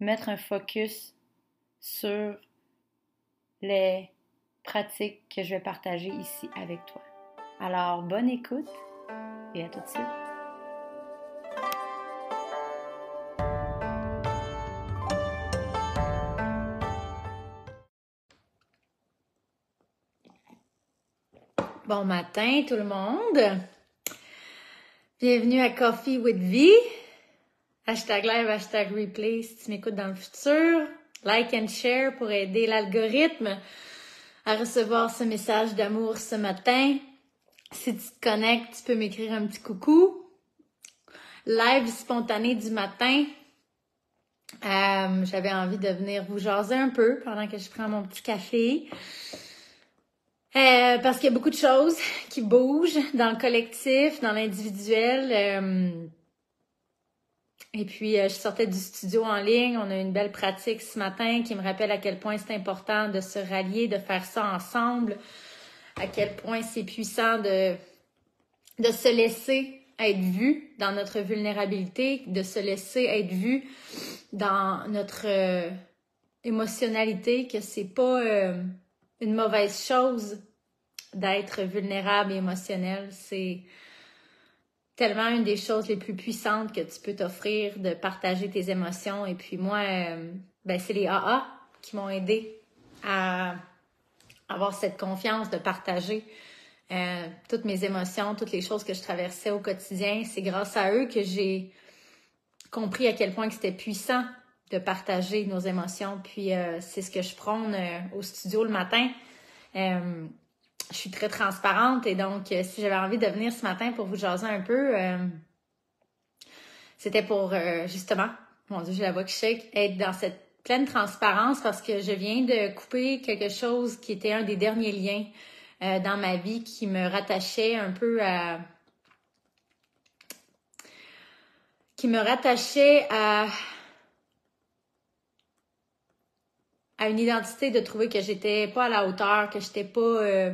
mettre un focus sur les pratiques que je vais partager ici avec toi. Alors, bonne écoute et à tout de suite. Bon matin tout le monde. Bienvenue à Coffee with V. Hashtag live, hashtag replay si tu m'écoutes dans le futur. Like and share pour aider l'algorithme à recevoir ce message d'amour ce matin. Si tu te connectes, tu peux m'écrire un petit coucou. Live spontané du matin. Euh, J'avais envie de venir vous jaser un peu pendant que je prends mon petit café. Euh, parce qu'il y a beaucoup de choses qui bougent dans le collectif, dans l'individuel. Euh, et puis, euh, je sortais du studio en ligne. On a une belle pratique ce matin qui me rappelle à quel point c'est important de se rallier, de faire ça ensemble, à quel point c'est puissant de, de se laisser être vu dans notre vulnérabilité, de se laisser être vu dans notre émotionnalité, que c'est pas une mauvaise chose d'être vulnérable et émotionnel. C'est tellement une des choses les plus puissantes que tu peux t'offrir de partager tes émotions. Et puis moi, euh, ben c'est les AA qui m'ont aidé à avoir cette confiance de partager euh, toutes mes émotions, toutes les choses que je traversais au quotidien. C'est grâce à eux que j'ai compris à quel point c'était puissant de partager nos émotions. Puis euh, c'est ce que je prône au studio le matin je suis très transparente et donc euh, si j'avais envie de venir ce matin pour vous jaser un peu, euh, c'était pour euh, justement, mon Dieu, j'ai la voix qui shake, être dans cette pleine transparence parce que je viens de couper quelque chose qui était un des derniers liens dans ma vie qui me rattachait un peu à qui me rattachait à à une identité de trouver que j'étais pas à la hauteur, que j'étais pas euh,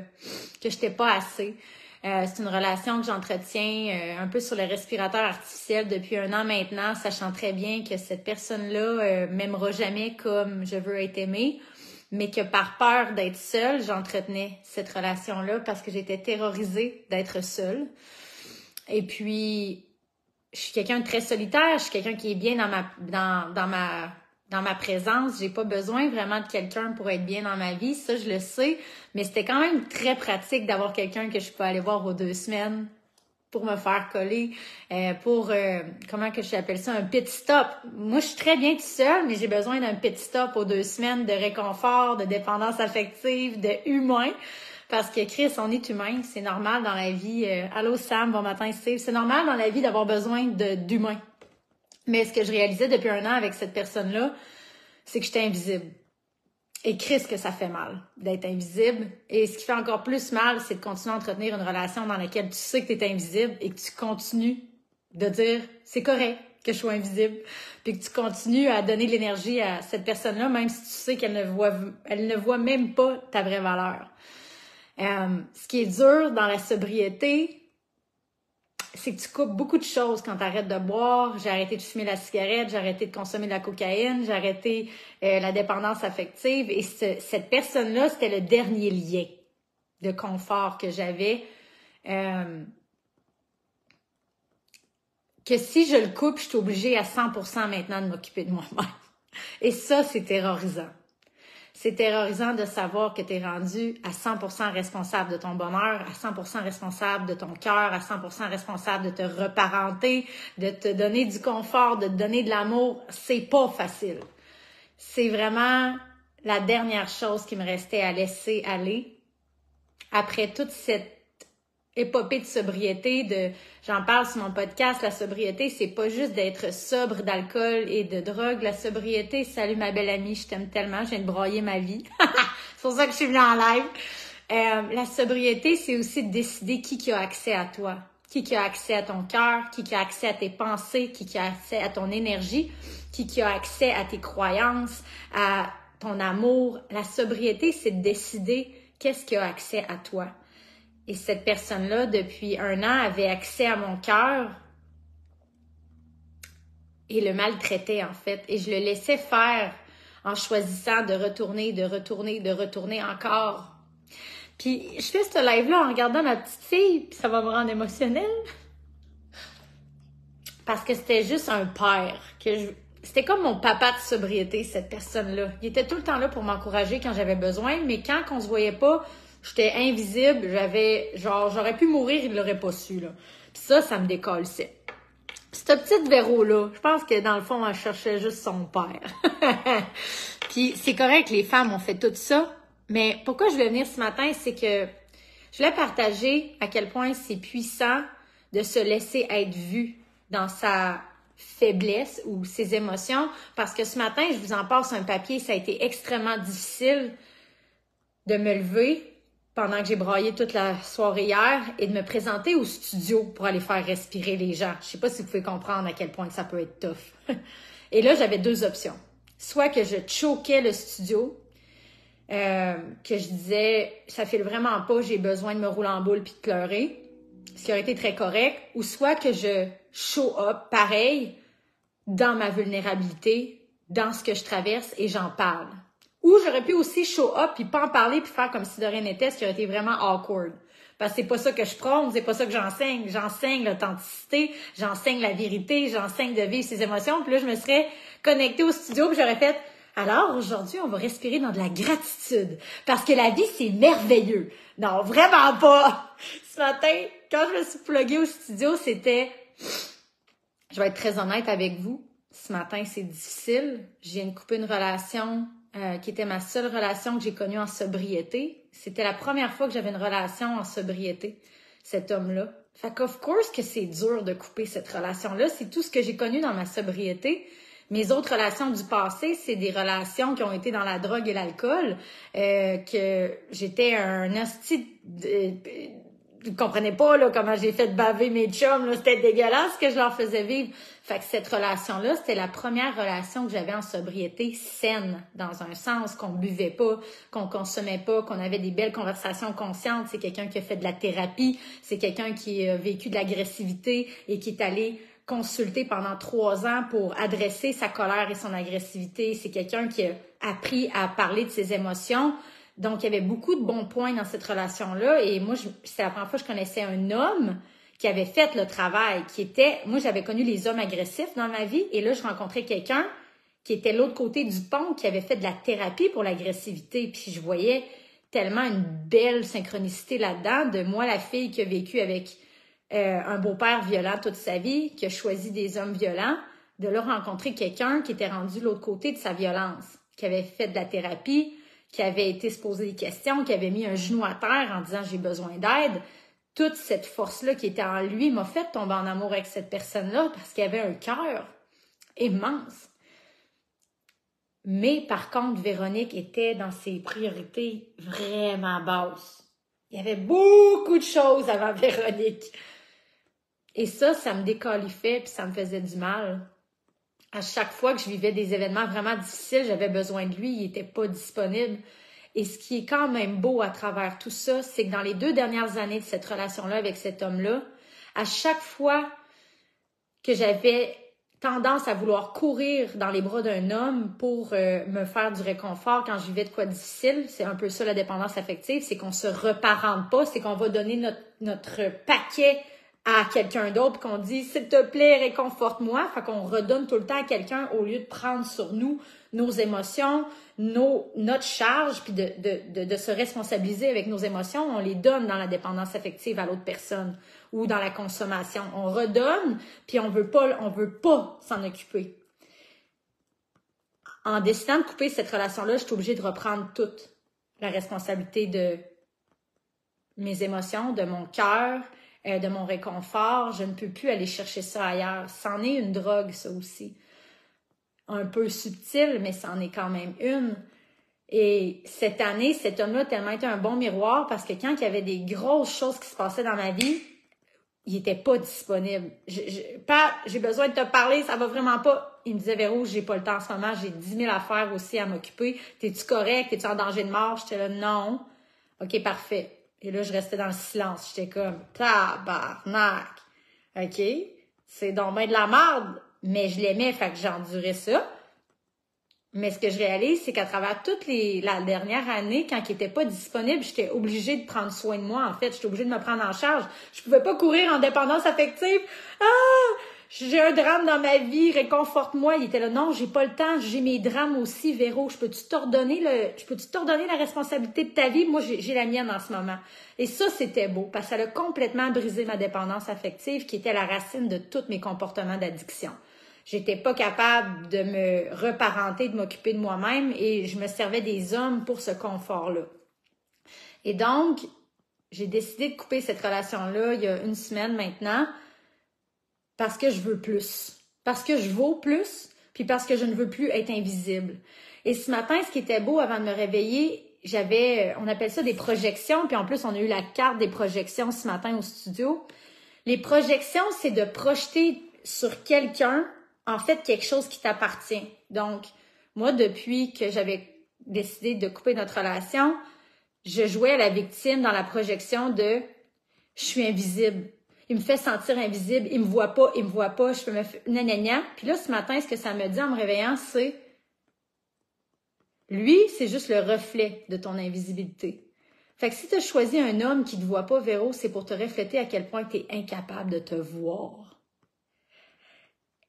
que j'étais pas assez. Euh, c'est une relation que j'entretiens euh, un peu sur le respirateur artificiel depuis un an maintenant, sachant très bien que cette personne-là m'aimera jamais comme je veux être aimée, mais que par peur d'être seule, j'entretenais cette relation-là parce que j'étais terrorisée d'être seule. Et puis, je suis quelqu'un de très solitaire, je suis quelqu'un qui est bien dans ma dans, dans ma dans ma présence. J'ai pas besoin vraiment de quelqu'un pour être bien dans ma vie. Ça, je le sais. Mais c'était quand même très pratique d'avoir quelqu'un que je peux aller voir aux deux semaines pour me faire coller, euh, pour, euh, comment que j'appelle ça, un pit stop. Moi, je suis très bien tout seul, mais j'ai besoin d'un pit stop aux deux semaines de réconfort, de dépendance affective, de humain. Parce que Chris, on est humain, c'est normal dans la vie. Euh, Allô Sam, bon matin Steve, c'est normal dans la vie d'avoir besoin d'humain. Mais ce que je réalisais depuis un an avec cette personne-là, c'est que j'étais invisible. Et Chris, que ça fait mal d'être invisible. Et ce qui fait encore plus mal, c'est de continuer à entretenir une relation dans laquelle tu sais que tu es invisible et que tu continues de dire c'est correct que je sois invisible, puis que tu continues à donner de l'énergie à cette personne-là, même si tu sais qu'elle ne voit, elle ne voit même pas ta vraie valeur. Euh, ce qui est dur dans la sobriété, c'est que tu coupes beaucoup de choses quand tu arrêtes de boire. J'ai arrêté de fumer la cigarette, j'ai arrêté de consommer de la cocaïne, j'ai arrêté euh, la dépendance affective. Et cette personne-là, c'était le dernier lien de confort que j'avais. Euh, que si je le coupe, je suis obligée à 100% maintenant de m'occuper de moi-même. Et ça, c'est terrorisant. C'est terrorisant de savoir que tu es rendu à 100% responsable de ton bonheur, à 100% responsable de ton cœur, à 100% responsable de te reparenter, de te donner du confort, de te donner de l'amour. C'est pas facile. C'est vraiment la dernière chose qui me restait à laisser aller après toute cette épopée de sobriété, de j'en parle sur mon podcast, la sobriété, c'est pas juste d'être sobre d'alcool et de drogue. La sobriété, salut ma belle amie, je t'aime tellement, je viens de broyer ma vie. c'est pour ça que je suis venue en live. Euh, la sobriété, c'est aussi de décider qui qui a accès à toi, qui qui a accès à ton cœur, qui qui a accès à tes pensées, qui qui a accès à ton énergie, qui qui a accès à tes croyances, à ton amour. La sobriété, c'est de décider qu'est-ce qui a accès à toi. Et cette personne-là, depuis un an, avait accès à mon cœur et le maltraitait en fait. Et je le laissais faire en choisissant de retourner, de retourner, de retourner encore. Puis je fais ce live-là en regardant ma petite fille, puis ça va me rendre émotionnelle. Parce que c'était juste un père. C'était comme mon papa de sobriété, cette personne-là. Il était tout le temps là pour m'encourager quand j'avais besoin, mais quand on se voyait pas, J'étais invisible, j'avais genre j'aurais pu mourir, il l'aurait pas su là. Puis ça, ça me décolle Cette petite Véro là, je pense que dans le fond, elle cherchait juste son père. Puis c'est correct, les femmes ont fait tout ça, mais pourquoi je voulais venir ce matin, c'est que je voulais partager à quel point c'est puissant de se laisser être vu dans sa faiblesse ou ses émotions parce que ce matin, je vous en passe un papier, ça a été extrêmement difficile de me lever pendant que j'ai braillé toute la soirée hier et de me présenter au studio pour aller faire respirer les gens. Je sais pas si vous pouvez comprendre à quel point ça peut être tough. Et là, j'avais deux options. Soit que je choquais le studio, euh, que je disais, ça fait vraiment pas, j'ai besoin de me rouler en boule puis de pleurer, ce qui aurait été très correct, ou soit que je show up pareil dans ma vulnérabilité, dans ce que je traverse et j'en parle. Ou j'aurais pu aussi show up puis pas en parler puis faire comme si de rien n'était, ce qui aurait été vraiment awkward. Parce que c'est pas ça que je prône, c'est pas ça que j'enseigne. J'enseigne l'authenticité, j'enseigne la vérité, j'enseigne de vivre ses émotions. Puis là, je me serais connectée au studio puis j'aurais fait alors aujourd'hui, on va respirer dans de la gratitude parce que la vie c'est merveilleux. Non, vraiment pas. Ce matin, quand je me suis pluguée au studio, c'était je vais être très honnête avec vous. Ce matin, c'est difficile. J'ai une couper une relation euh, qui était ma seule relation que j'ai connue en sobriété. C'était la première fois que j'avais une relation en sobriété, cet homme-là. Fait qu'of course que c'est dur de couper cette relation-là. C'est tout ce que j'ai connu dans ma sobriété. Mes autres relations du passé, c'est des relations qui ont été dans la drogue et l'alcool, euh, que j'étais un hostie vous comprenez pas là, comment j'ai fait baver mes chums, c'était dégueulasse ce que je leur faisais vivre. Fait que cette relation-là, c'était la première relation que j'avais en sobriété saine, dans un sens qu'on buvait pas, qu'on consommait pas, qu'on avait des belles conversations conscientes. C'est quelqu'un qui a fait de la thérapie, c'est quelqu'un qui a vécu de l'agressivité et qui est allé consulter pendant trois ans pour adresser sa colère et son agressivité. C'est quelqu'un qui a appris à parler de ses émotions, donc, il y avait beaucoup de bons points dans cette relation-là. Et moi, c'est la première fois que je connaissais un homme qui avait fait le travail, qui était, moi, j'avais connu les hommes agressifs dans ma vie. Et là, je rencontrais quelqu'un qui était l'autre côté du pont, qui avait fait de la thérapie pour l'agressivité. Puis je voyais tellement une belle synchronicité là-dedans de moi, la fille qui a vécu avec euh, un beau-père violent toute sa vie, qui a choisi des hommes violents, de là rencontrer quelqu'un qui était rendu l'autre côté de sa violence, qui avait fait de la thérapie, qui avait été se poser des questions, qui avait mis un genou à terre en disant j'ai besoin d'aide, toute cette force-là qui était en lui m'a fait tomber en amour avec cette personne-là parce qu'il avait un cœur immense. Mais par contre, Véronique était dans ses priorités vraiment basses. Il y avait beaucoup de choses avant Véronique. Et ça, ça me décalifait puis ça me faisait du mal à chaque fois que je vivais des événements vraiment difficiles, j'avais besoin de lui, il n'était pas disponible. Et ce qui est quand même beau à travers tout ça, c'est que dans les deux dernières années de cette relation-là avec cet homme-là, à chaque fois que j'avais tendance à vouloir courir dans les bras d'un homme pour euh, me faire du réconfort quand je vivais de quoi difficile, c'est un peu ça la dépendance affective, c'est qu'on se reparente pas, c'est qu'on va donner notre, notre paquet à quelqu'un d'autre, qu'on dit s'il te plaît, réconforte-moi, fait qu'on redonne tout le temps à quelqu'un au lieu de prendre sur nous nos émotions, nos, notre charge, puis de, de, de, se responsabiliser avec nos émotions, on les donne dans la dépendance affective à l'autre personne ou dans la consommation. On redonne, puis on veut pas, on veut pas s'en occuper. En décidant de couper cette relation-là, je suis obligée de reprendre toute la responsabilité de mes émotions, de mon cœur, euh, de mon réconfort. Je ne peux plus aller chercher ça ailleurs. C'en est une drogue, ça aussi. Un peu subtile, mais c'en est quand même une. Et cette année, cet homme-là a tellement été un bon miroir parce que quand il y avait des grosses choses qui se passaient dans ma vie, il était pas disponible. j'ai besoin de te parler, ça va vraiment pas. Il me disait, Véro, j'ai pas le temps en ce moment, j'ai 10 000 affaires aussi à m'occuper. T'es-tu correct? T'es-tu en danger de mort? J'étais là, non. OK, parfait. Et là, je restais dans le silence. J'étais comme, tabarnak. OK? C'est donc de la merde. Mais je l'aimais, fait que j'endurais ça. Mais ce que je réalise, c'est qu'à travers toute les, la dernière année, quand il était pas disponible, j'étais obligée de prendre soin de moi, en fait. J'étais obligée de me prendre en charge. Je pouvais pas courir en dépendance affective. Ah! J'ai un drame dans ma vie, réconforte-moi. Il était là, non, j'ai pas le temps, j'ai mes drames aussi, Véro. Je peux-tu t'ordonner le, je peux-tu t'ordonner la responsabilité de ta vie? Moi, j'ai la mienne en ce moment. Et ça, c'était beau, parce que ça a complètement brisé ma dépendance affective, qui était la racine de tous mes comportements d'addiction. J'étais pas capable de me reparenter, de m'occuper de moi-même, et je me servais des hommes pour ce confort-là. Et donc, j'ai décidé de couper cette relation-là il y a une semaine maintenant parce que je veux plus, parce que je vaux plus, puis parce que je ne veux plus être invisible. Et ce matin, ce qui était beau avant de me réveiller, j'avais, on appelle ça des projections, puis en plus, on a eu la carte des projections ce matin au studio. Les projections, c'est de projeter sur quelqu'un, en fait, quelque chose qui t'appartient. Donc, moi, depuis que j'avais décidé de couper notre relation, je jouais à la victime dans la projection de je suis invisible il me fait sentir invisible, il me voit pas, il me voit pas, je peux me faire Puis là, ce matin, ce que ça me dit en me réveillant, c'est lui, c'est juste le reflet de ton invisibilité. Fait que si tu as choisi un homme qui te voit pas, Véro, c'est pour te refléter à quel point tu es incapable de te voir.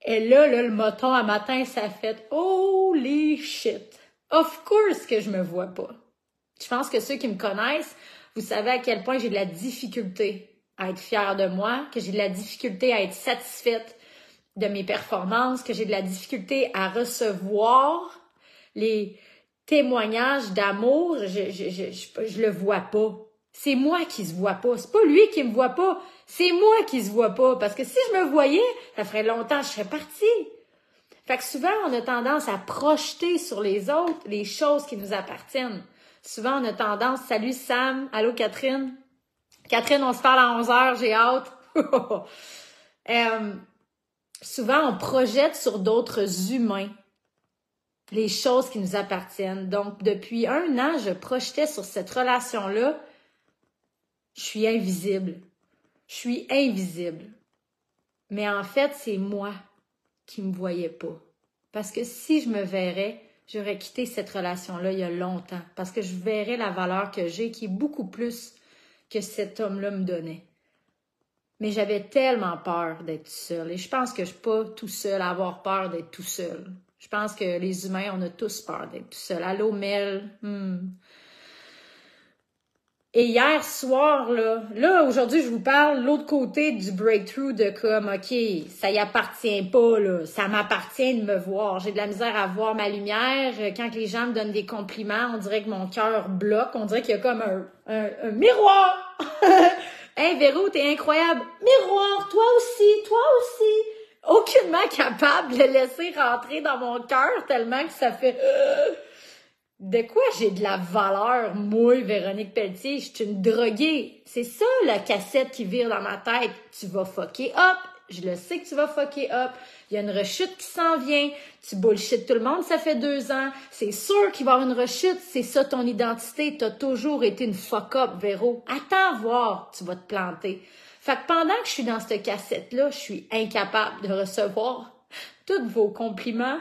Et là, là, le moton à matin, ça fait Holy shit! Of course que je me vois pas. Je pense que ceux qui me connaissent, vous savez à quel point j'ai de la difficulté à être fière de moi, que j'ai de la difficulté à être satisfaite de mes performances, que j'ai de la difficulté à recevoir les témoignages d'amour, je, je, je, je, le vois pas. C'est moi qui se vois pas. C'est pas lui qui me voit pas. C'est moi qui se vois pas. Parce que si je me voyais, ça ferait longtemps que je serais partie. Fait que souvent, on a tendance à projeter sur les autres les choses qui nous appartiennent. Souvent, on a tendance, salut Sam, allô Catherine, Catherine, on se parle à 11 heures, j'ai hâte. Euh, souvent, on projette sur d'autres humains les choses qui nous appartiennent. Donc, depuis un an, je projetais sur cette relation-là, je suis invisible. Je suis invisible. Mais en fait, c'est moi qui me voyais pas. Parce que si je me verrais, j'aurais quitté cette relation-là il y a longtemps. Parce que je verrais la valeur que j'ai, qui est beaucoup plus que cet homme-là me donnait. Mais j'avais tellement peur d'être seul. Et je pense que je suis pas tout seul à avoir peur d'être tout seul. Je pense que les humains, on a tous peur d'être tout seul. Allô, Mel? Hmm. Et hier soir, là, là, aujourd'hui, je vous parle l'autre côté du breakthrough de comme, OK, ça y appartient pas, là. Ça m'appartient de me voir. J'ai de la misère à voir ma lumière. Quand les gens me donnent des compliments, on dirait que mon cœur bloque. On dirait qu'il y a comme un, un, miroir. hey, Véro, t'es incroyable. Miroir, toi aussi, toi aussi. Aucunement capable de laisser rentrer dans mon cœur tellement que ça fait... De quoi j'ai de la valeur, moi, Véronique Pelletier? Je suis une droguée. C'est ça, la cassette qui vire dans ma tête. Tu vas fucker up. Je le sais que tu vas fucker up. Il y a une rechute qui s'en vient. Tu bullshit tout le monde, ça fait deux ans. C'est sûr qu'il va y avoir une rechute. C'est ça ton identité. T'as toujours été une fuck up, Véro. Attends voir, tu vas te planter. Fait que pendant que je suis dans cette cassette-là, je suis incapable de recevoir tous vos compliments,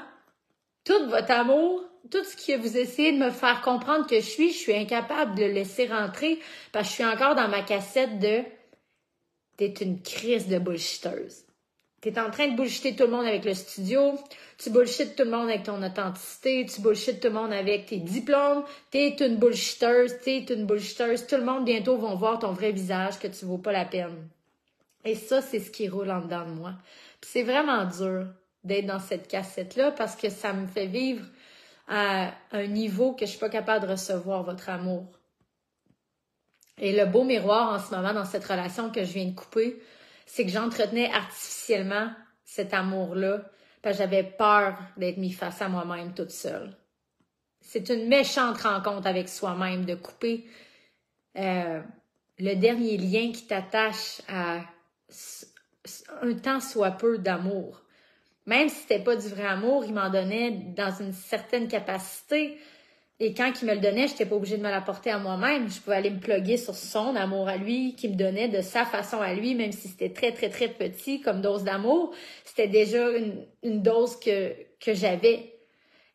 tout votre amour, tout ce que vous essayez de me faire comprendre que je suis, je suis incapable de le laisser rentrer parce que je suis encore dans ma cassette de t'es une crise de bullshiteuse. T'es en train de bullshiter tout le monde avec le studio, tu bullshit tout le monde avec ton authenticité, tu bullshit tout le monde avec tes diplômes, t'es une bullshiteuse, t'es une bullshiteuse. Tout le monde bientôt vont voir ton vrai visage que tu vaux pas la peine. Et ça, c'est ce qui roule en dedans de moi. c'est vraiment dur d'être dans cette cassette-là parce que ça me fait vivre à un niveau que je suis pas capable de recevoir votre amour. Et le beau miroir en ce moment dans cette relation que je viens de couper, c'est que j'entretenais artificiellement cet amour-là parce que j'avais peur d'être mis face à moi-même toute seule. C'est une méchante rencontre avec soi-même de couper euh, le dernier lien qui t'attache à un temps soit peu d'amour. Même si c'était pas du vrai amour, il m'en donnait dans une certaine capacité et quand il me le donnait, je n'étais pas obligée de me l'apporter à moi-même. Je pouvais aller me plugger sur son amour à lui, qui me donnait de sa façon à lui, même si c'était très, très, très petit comme dose d'amour. C'était déjà une, dose que, que j'avais.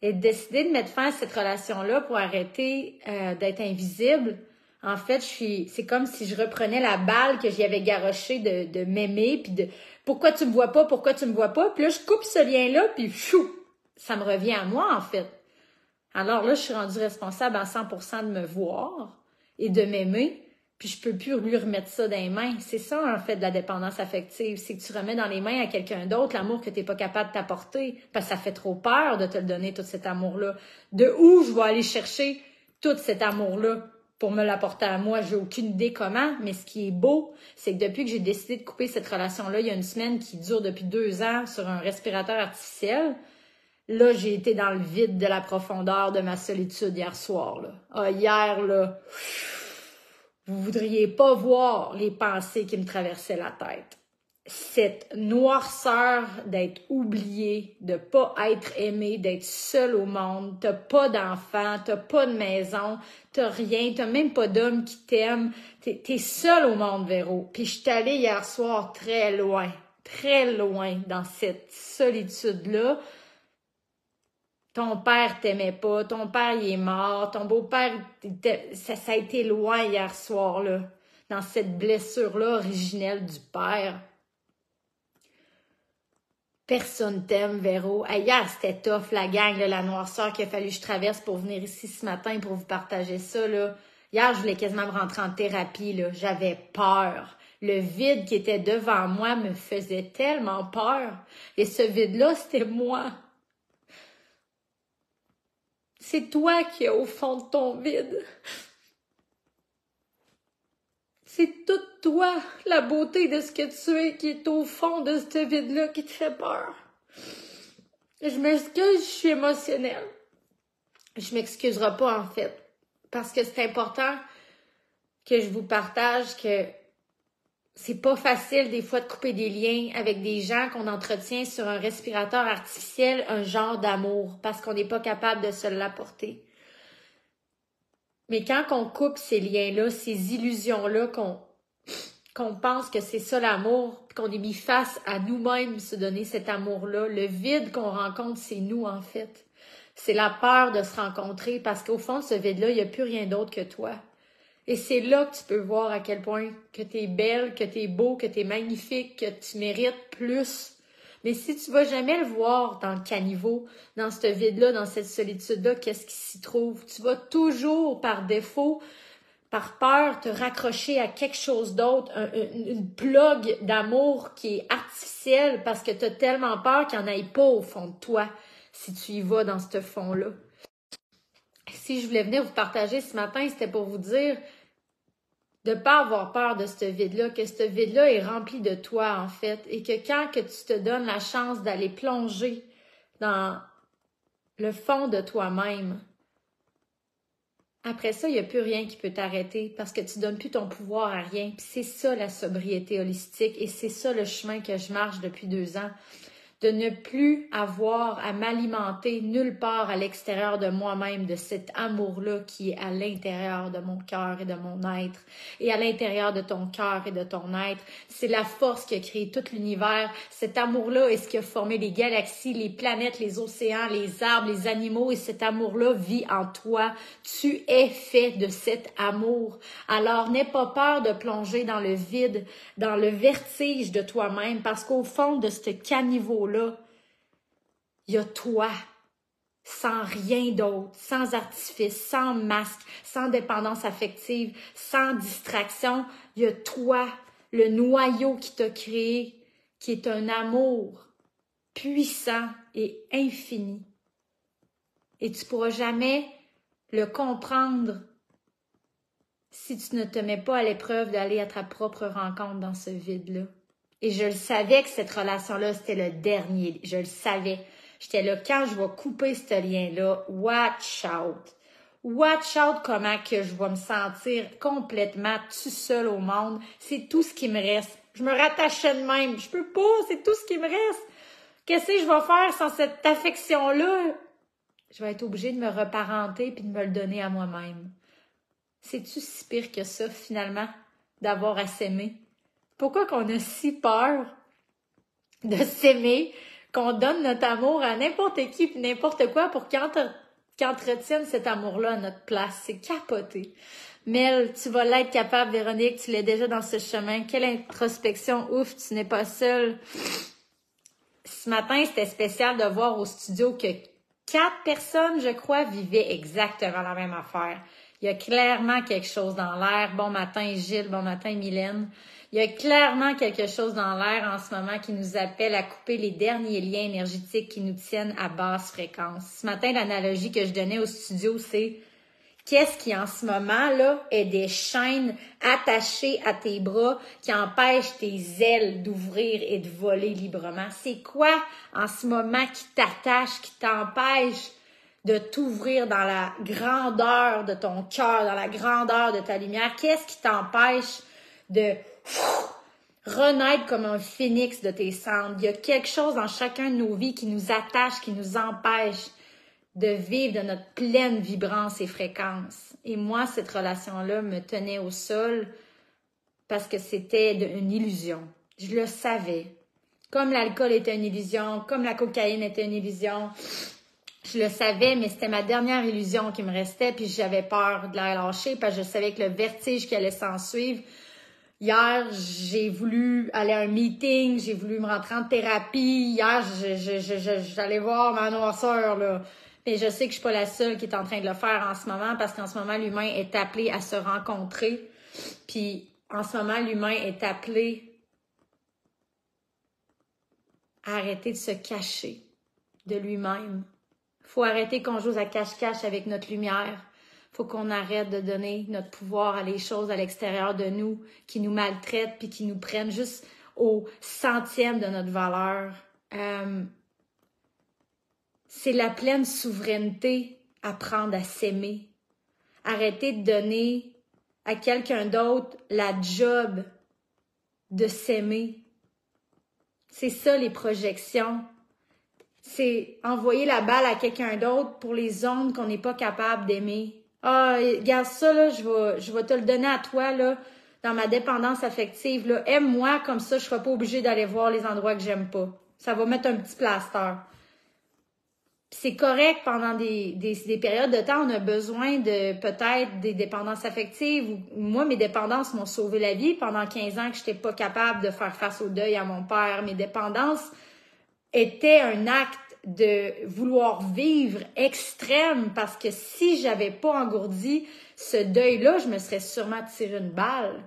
Et décider de mettre fin à cette relation-là pour arrêter euh, d'être invisible, en fait, c'est comme si je reprenais la balle que j'y avais garochée de, de m'aimer, puis de pourquoi tu me vois pas, pourquoi tu me vois pas, puis là, je coupe ce lien-là, puis chou, ça me revient à moi, en fait. Alors là, je suis rendue responsable à 100% de me voir et de m'aimer, puis je peux plus lui remettre ça dans les mains. C'est ça, en fait, de la dépendance affective. C'est que tu remets dans les mains à quelqu'un d'autre l'amour que tu n'es pas capable de t'apporter, parce que ça fait trop peur de te le donner, tout cet amour-là. De où je vais aller chercher tout cet amour-là? Pour me l'apporter à moi? J'ai aucune idée comment, mais ce qui est beau, c'est que depuis que j'ai décidé de couper cette relation-là, il y a une semaine qui dure depuis deux ans sur un respirateur artificiel, Là, j'ai été dans le vide de la profondeur de ma solitude hier soir. Là. Ah, hier, là, vous voudriez pas voir les pensées qui me traversaient la tête. Cette noirceur d'être oublié, de pas être aimé, d'être seul au monde, t'as pas d'enfant, t'as pas de maison, t'as rien, t'as même pas d'homme qui t'aime, t'es es seul au monde, Véro. Puis je suis allée hier soir très loin, très loin dans cette solitude-là, ton père t'aimait pas, ton père il est mort, ton beau-père, ça, ça, a été loin hier soir, là, dans cette blessure-là originelle du père. Personne t'aime, Véro. hier, c'était tough, la gang, la noirceur qu'il a fallu que je traverse pour venir ici ce matin pour vous partager ça. Là. Hier, je voulais quasiment me rentrer en thérapie. Là. J'avais peur. Le vide qui était devant moi me faisait tellement peur. Et ce vide-là, c'était moi. C'est toi qui es au fond de ton vide. C'est toute toi, la beauté de ce que tu es, qui est au fond de ce vide-là qui te fait peur. Je m'excuse, je suis émotionnelle. Je m'excuserai pas, en fait. Parce que c'est important que je vous partage que c'est pas facile des fois de couper des liens avec des gens qu'on entretient sur un respirateur artificiel, un genre d'amour, parce qu'on n'est pas capable de se l'apporter. Mais quand on coupe ces liens-là, ces illusions-là, qu'on qu'on pense que c'est ça l'amour, qu'on est mis face à nous-mêmes se donner cet amour-là, le vide qu'on rencontre, c'est nous en fait. C'est la peur de se rencontrer parce qu'au fond, ce vide-là, il n'y a plus rien d'autre que toi. Et c'est là que tu peux voir à quel point que tu es belle, que tu es beau, que tu es magnifique, que tu mérites plus. Mais si tu vas jamais le voir dans le caniveau, dans ce vide-là, dans cette solitude-là, qu'est-ce qui s'y trouve? Tu vas toujours, par défaut, par peur, te raccrocher à quelque chose d'autre, une plug d'amour qui est artificielle parce que tu as tellement peur qu'il n'y en ait pas au fond de toi si tu y vas dans ce fond-là. Si je voulais venir vous partager ce matin, c'était pour vous dire, de pas avoir peur de ce vide-là, que ce vide-là est rempli de toi, en fait, et que quand que tu te donnes la chance d'aller plonger dans le fond de toi-même, après ça, il n'y a plus rien qui peut t'arrêter parce que tu donnes plus ton pouvoir à rien. c'est ça la sobriété holistique et c'est ça le chemin que je marche depuis deux ans. De ne plus avoir à m'alimenter nulle part à l'extérieur de moi-même de cet amour-là qui est à l'intérieur de mon cœur et de mon être et à l'intérieur de ton cœur et de ton être. C'est la force qui a créé tout l'univers. Cet amour-là est ce qui a formé les galaxies, les planètes, les océans, les arbres, les animaux et cet amour-là vit en toi. Tu es fait de cet amour. Alors n'aie pas peur de plonger dans le vide, dans le vertige de toi-même parce qu'au fond de ce caniveau là il y a toi, sans rien d'autre, sans artifice, sans masque, sans dépendance affective, sans distraction. Il y a toi, le noyau qui t'a créé, qui est un amour puissant et infini. Et tu pourras jamais le comprendre si tu ne te mets pas à l'épreuve d'aller à ta propre rencontre dans ce vide-là. Et je le savais que cette relation-là, c'était le dernier. Je le savais. J'étais là, quand je vais couper ce lien-là, watch out. Watch out comment que je vais me sentir complètement tout seul au monde. C'est tout ce qui me reste. Je me rattachais de même. Je peux pas, c'est tout ce qui me reste. Qu'est-ce que je vais faire sans cette affection-là? Je vais être obligée de me reparenter puis de me le donner à moi-même. C'est-tu si pire que ça, finalement, d'avoir à s'aimer? Pourquoi qu'on a si peur de s'aimer, qu'on donne notre amour à n'importe qui n'importe quoi pour qu'il entretienne cet amour-là à notre place? C'est capoté. Mel, tu vas l'être capable, Véronique, tu l'es déjà dans ce chemin. Quelle introspection, ouf, tu n'es pas seule. Ce matin, c'était spécial de voir au studio que quatre personnes, je crois, vivaient exactement la même affaire. Il y a clairement quelque chose dans l'air. Bon matin, Gilles. Bon matin, Mylène. Il y a clairement quelque chose dans l'air en ce moment qui nous appelle à couper les derniers liens énergétiques qui nous tiennent à basse fréquence. Ce matin, l'analogie que je donnais au studio, c'est qu'est-ce qui en ce moment-là est des chaînes attachées à tes bras qui empêchent tes ailes d'ouvrir et de voler librement? C'est quoi en ce moment qui t'attache, qui t'empêche de t'ouvrir dans la grandeur de ton cœur, dans la grandeur de ta lumière? Qu'est-ce qui t'empêche de renaître comme un phénix de tes cendres? Il y a quelque chose dans chacun de nos vies qui nous attache, qui nous empêche de vivre de notre pleine vibrance et fréquence. Et moi, cette relation-là me tenait au sol parce que c'était une illusion. Je le savais. Comme l'alcool était une illusion, comme la cocaïne était une illusion, je le savais, mais c'était ma dernière illusion qui me restait, puis j'avais peur de la lâcher parce que je savais que le vertige qui allait s'en suivre. Hier, j'ai voulu aller à un meeting, j'ai voulu me rentrer en thérapie. Hier, j'allais voir ma noirceur, là. Mais je sais que je suis pas la seule qui est en train de le faire en ce moment parce qu'en ce moment, l'humain est appelé à se rencontrer. Puis, en ce moment, l'humain est appelé à arrêter de se cacher de lui-même faut arrêter qu'on joue à cache-cache avec notre lumière. Faut qu'on arrête de donner notre pouvoir à les choses à l'extérieur de nous qui nous maltraitent puis qui nous prennent juste au centième de notre valeur. Euh, c'est la pleine souveraineté apprendre à s'aimer. Arrêter de donner à quelqu'un d'autre la job de s'aimer. C'est ça les projections c'est envoyer la balle à quelqu'un d'autre pour les ondes qu'on n'est pas capable d'aimer. Ah, regarde ça, là, je vais, je vais te le donner à toi, là, dans ma dépendance affective, là. Aime-moi, comme ça, je serai pas obligée d'aller voir les endroits que j'aime pas. Ça va mettre un petit plaster. C'est correct pendant des, des, périodes de temps, on a besoin de peut-être des dépendances affectives. Moi, mes dépendances m'ont sauvé la vie pendant 15 ans que je n'étais pas capable de faire face au deuil à mon père. Mes dépendances, était un acte de vouloir vivre extrême parce que si j'avais pas engourdi ce deuil-là, je me serais sûrement tiré une balle.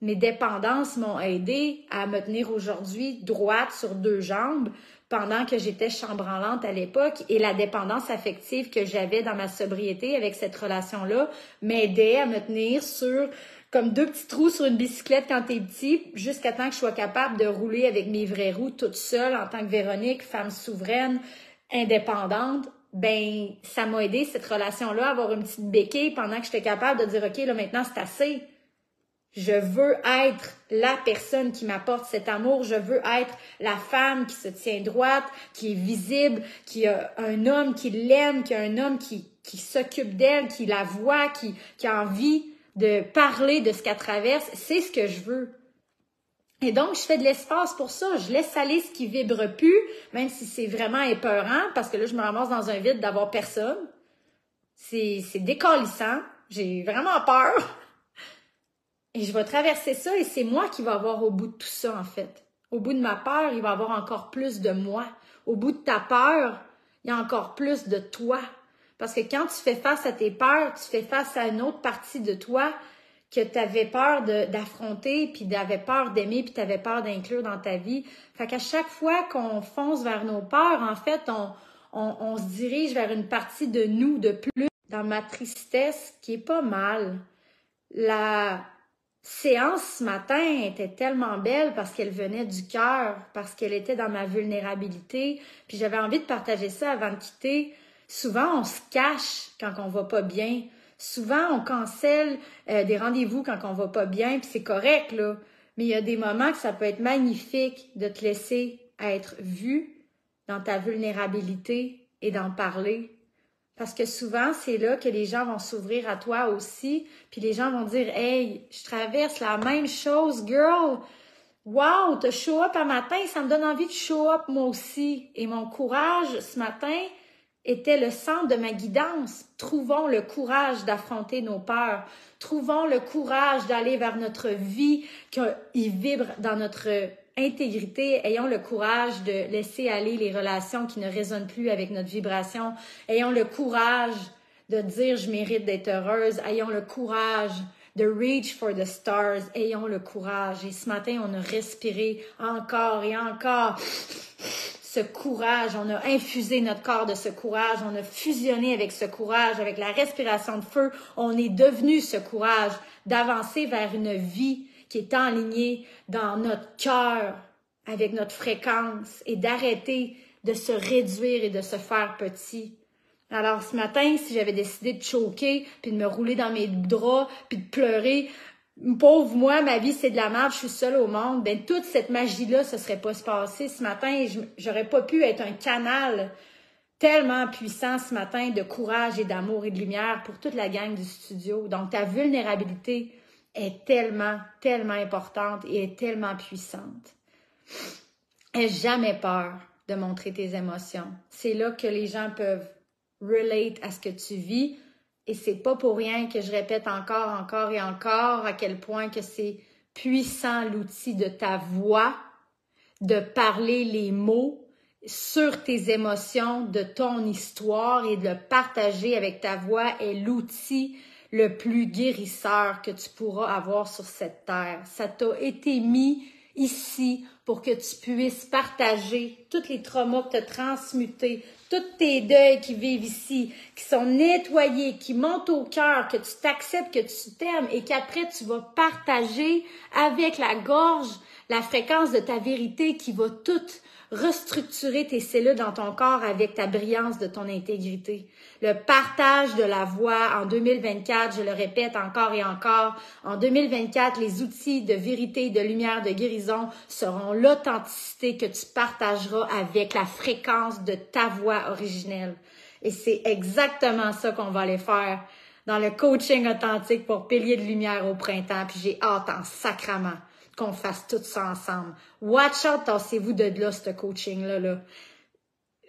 Mes dépendances m'ont aidé à me tenir aujourd'hui droite sur deux jambes pendant que j'étais chambranlante à l'époque et la dépendance affective que j'avais dans ma sobriété avec cette relation-là m'aidait à me tenir sur comme deux petits trous sur une bicyclette quand t'es petit, jusqu'à temps que je sois capable de rouler avec mes vraies roues toute seule en tant que Véronique, femme souveraine, indépendante. Ben, ça m'a aidé cette relation-là avoir une petite béquille pendant que j'étais capable de dire, OK, là, maintenant, c'est assez. Je veux être la personne qui m'apporte cet amour. Je veux être la femme qui se tient droite, qui est visible, qui a un homme qui l'aime, qui a un homme qui, qui s'occupe d'elle, qui la voit, qui, qui a envie de parler de ce qu'elle traverse. C'est ce que je veux. Et donc, je fais de l'espace pour ça. Je laisse aller ce qui vibre plus, même si c'est vraiment épeurant, parce que là, je me ramasse dans un vide d'avoir personne. C'est, c'est décalissant. J'ai vraiment peur. Et je vais traverser ça et c'est moi qui vais avoir au bout de tout ça, en fait. Au bout de ma peur, il va y avoir encore plus de moi. Au bout de ta peur, il y a encore plus de toi. Parce que quand tu fais face à tes peurs, tu fais face à une autre partie de toi que tu avais peur d'affronter, puis t'avais peur d'aimer, puis tu avais peur d'inclure dans ta vie. Fait qu'à chaque fois qu'on fonce vers nos peurs, en fait, on, on, on, se dirige vers une partie de nous de plus. Dans ma tristesse, qui est pas mal, la, séance ce matin était tellement belle parce qu'elle venait du cœur, parce qu'elle était dans ma vulnérabilité, puis j'avais envie de partager ça avant de quitter. Souvent, on se cache quand on va pas bien. Souvent, on cancelle euh, des rendez-vous quand on va pas bien, puis c'est correct, là. Mais il y a des moments que ça peut être magnifique de te laisser être vu dans ta vulnérabilité et d'en parler. Parce que souvent, c'est là que les gens vont s'ouvrir à toi aussi, puis les gens vont dire Hey, je traverse la même chose, girl. Wow, te show up un matin, ça me donne envie de show up moi aussi. Et mon courage ce matin était le centre de ma guidance. Trouvons le courage d'affronter nos peurs. Trouvons le courage d'aller vers notre vie qui vibre dans notre intégrité, ayons le courage de laisser aller les relations qui ne résonnent plus avec notre vibration. Ayons le courage de dire je mérite d'être heureuse. Ayons le courage de reach for the stars. Ayons le courage. Et ce matin, on a respiré encore et encore ce courage. On a infusé notre corps de ce courage. On a fusionné avec ce courage, avec la respiration de feu. On est devenu ce courage d'avancer vers une vie qui est enligné dans notre cœur avec notre fréquence et d'arrêter de se réduire et de se faire petit. Alors ce matin, si j'avais décidé de choquer, puis de me rouler dans mes draps, puis de pleurer, pauvre moi, ma vie c'est de la merde, je suis seule au monde, ben toute cette magie-là, ce serait pas se passer. Ce matin, j'aurais pas pu être un canal tellement puissant ce matin de courage et d'amour et de lumière pour toute la gang du studio. Donc ta vulnérabilité, est tellement, tellement importante et est tellement puissante. N'aie jamais peur de montrer tes émotions. C'est là que les gens peuvent relate à ce que tu vis. Et c'est pas pour rien que je répète encore, encore et encore à quel point que c'est puissant l'outil de ta voix, de parler les mots sur tes émotions, de ton histoire et de le partager avec ta voix est l'outil le plus guérisseur que tu pourras avoir sur cette terre. Ça t'a été mis ici pour que tu puisses partager tous les traumas que tu as transmutés, tous tes deuils qui vivent ici, qui sont nettoyés, qui montent au cœur, que tu t'acceptes, que tu t'aimes et qu'après tu vas partager avec la gorge la fréquence de ta vérité qui va toute restructurer tes cellules dans ton corps avec ta brillance de ton intégrité. Le partage de la voix en 2024, je le répète encore et encore, en 2024, les outils de vérité, de lumière, de guérison seront l'authenticité que tu partageras avec la fréquence de ta voix originelle. Et c'est exactement ça qu'on va aller faire dans le coaching authentique pour pilier de lumière au printemps. Puis j'ai hâte en sacrament qu'on fasse tout ça ensemble. Watch out, tassez-vous de là, ce coaching-là. Là.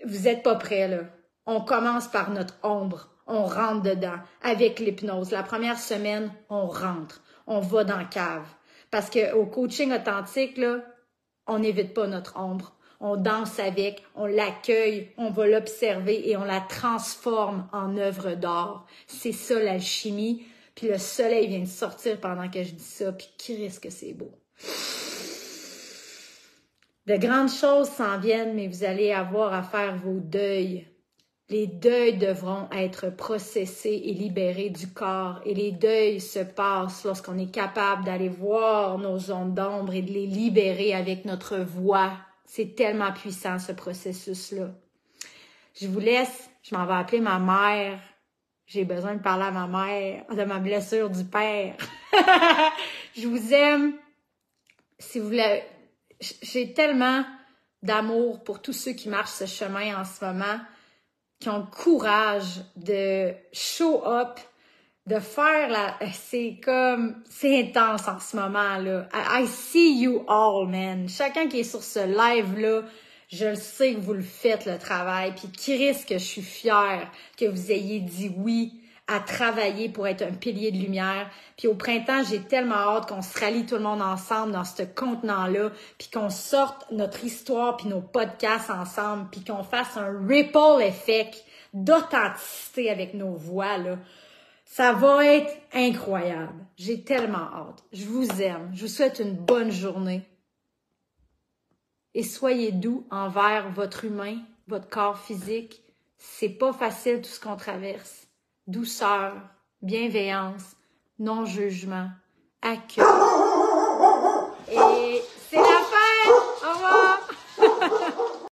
Vous êtes pas prêts, là. On commence par notre ombre. On rentre dedans avec l'hypnose. La première semaine, on rentre. On va dans la cave. Parce qu'au coaching authentique, là, on n'évite pas notre ombre. On danse avec, on l'accueille, on va l'observer et on la transforme en œuvre d'art. C'est ça l'alchimie. Puis le soleil vient de sortir pendant que je dis ça, puis qui risque que c'est beau. De grandes choses s'en viennent, mais vous allez avoir à faire vos deuils. Les deuils devront être processés et libérés du corps. Et les deuils se passent lorsqu'on est capable d'aller voir nos zones d'ombre et de les libérer avec notre voix. C'est tellement puissant ce processus-là. Je vous laisse. Je m'en vais appeler ma mère. J'ai besoin de parler à ma mère de ma blessure du père. je vous aime. Si vous voulez, j'ai tellement d'amour pour tous ceux qui marchent ce chemin en ce moment, qui ont le courage de show up, de faire la, c'est comme, c'est intense en ce moment, là. I, see you all, man. Chacun qui est sur ce live-là, je le sais que vous le faites, le travail. Puis risque que je suis fière que vous ayez dit oui à travailler pour être un pilier de lumière. Puis au printemps, j'ai tellement hâte qu'on se rallie tout le monde ensemble dans ce contenant-là, puis qu'on sorte notre histoire puis nos podcasts ensemble, puis qu'on fasse un ripple effect d'authenticité avec nos voix là. Ça va être incroyable. J'ai tellement hâte. Je vous aime. Je vous souhaite une bonne journée. Et soyez doux envers votre humain, votre corps physique. C'est pas facile tout ce qu'on traverse. Douceur, bienveillance, non-jugement, accueil.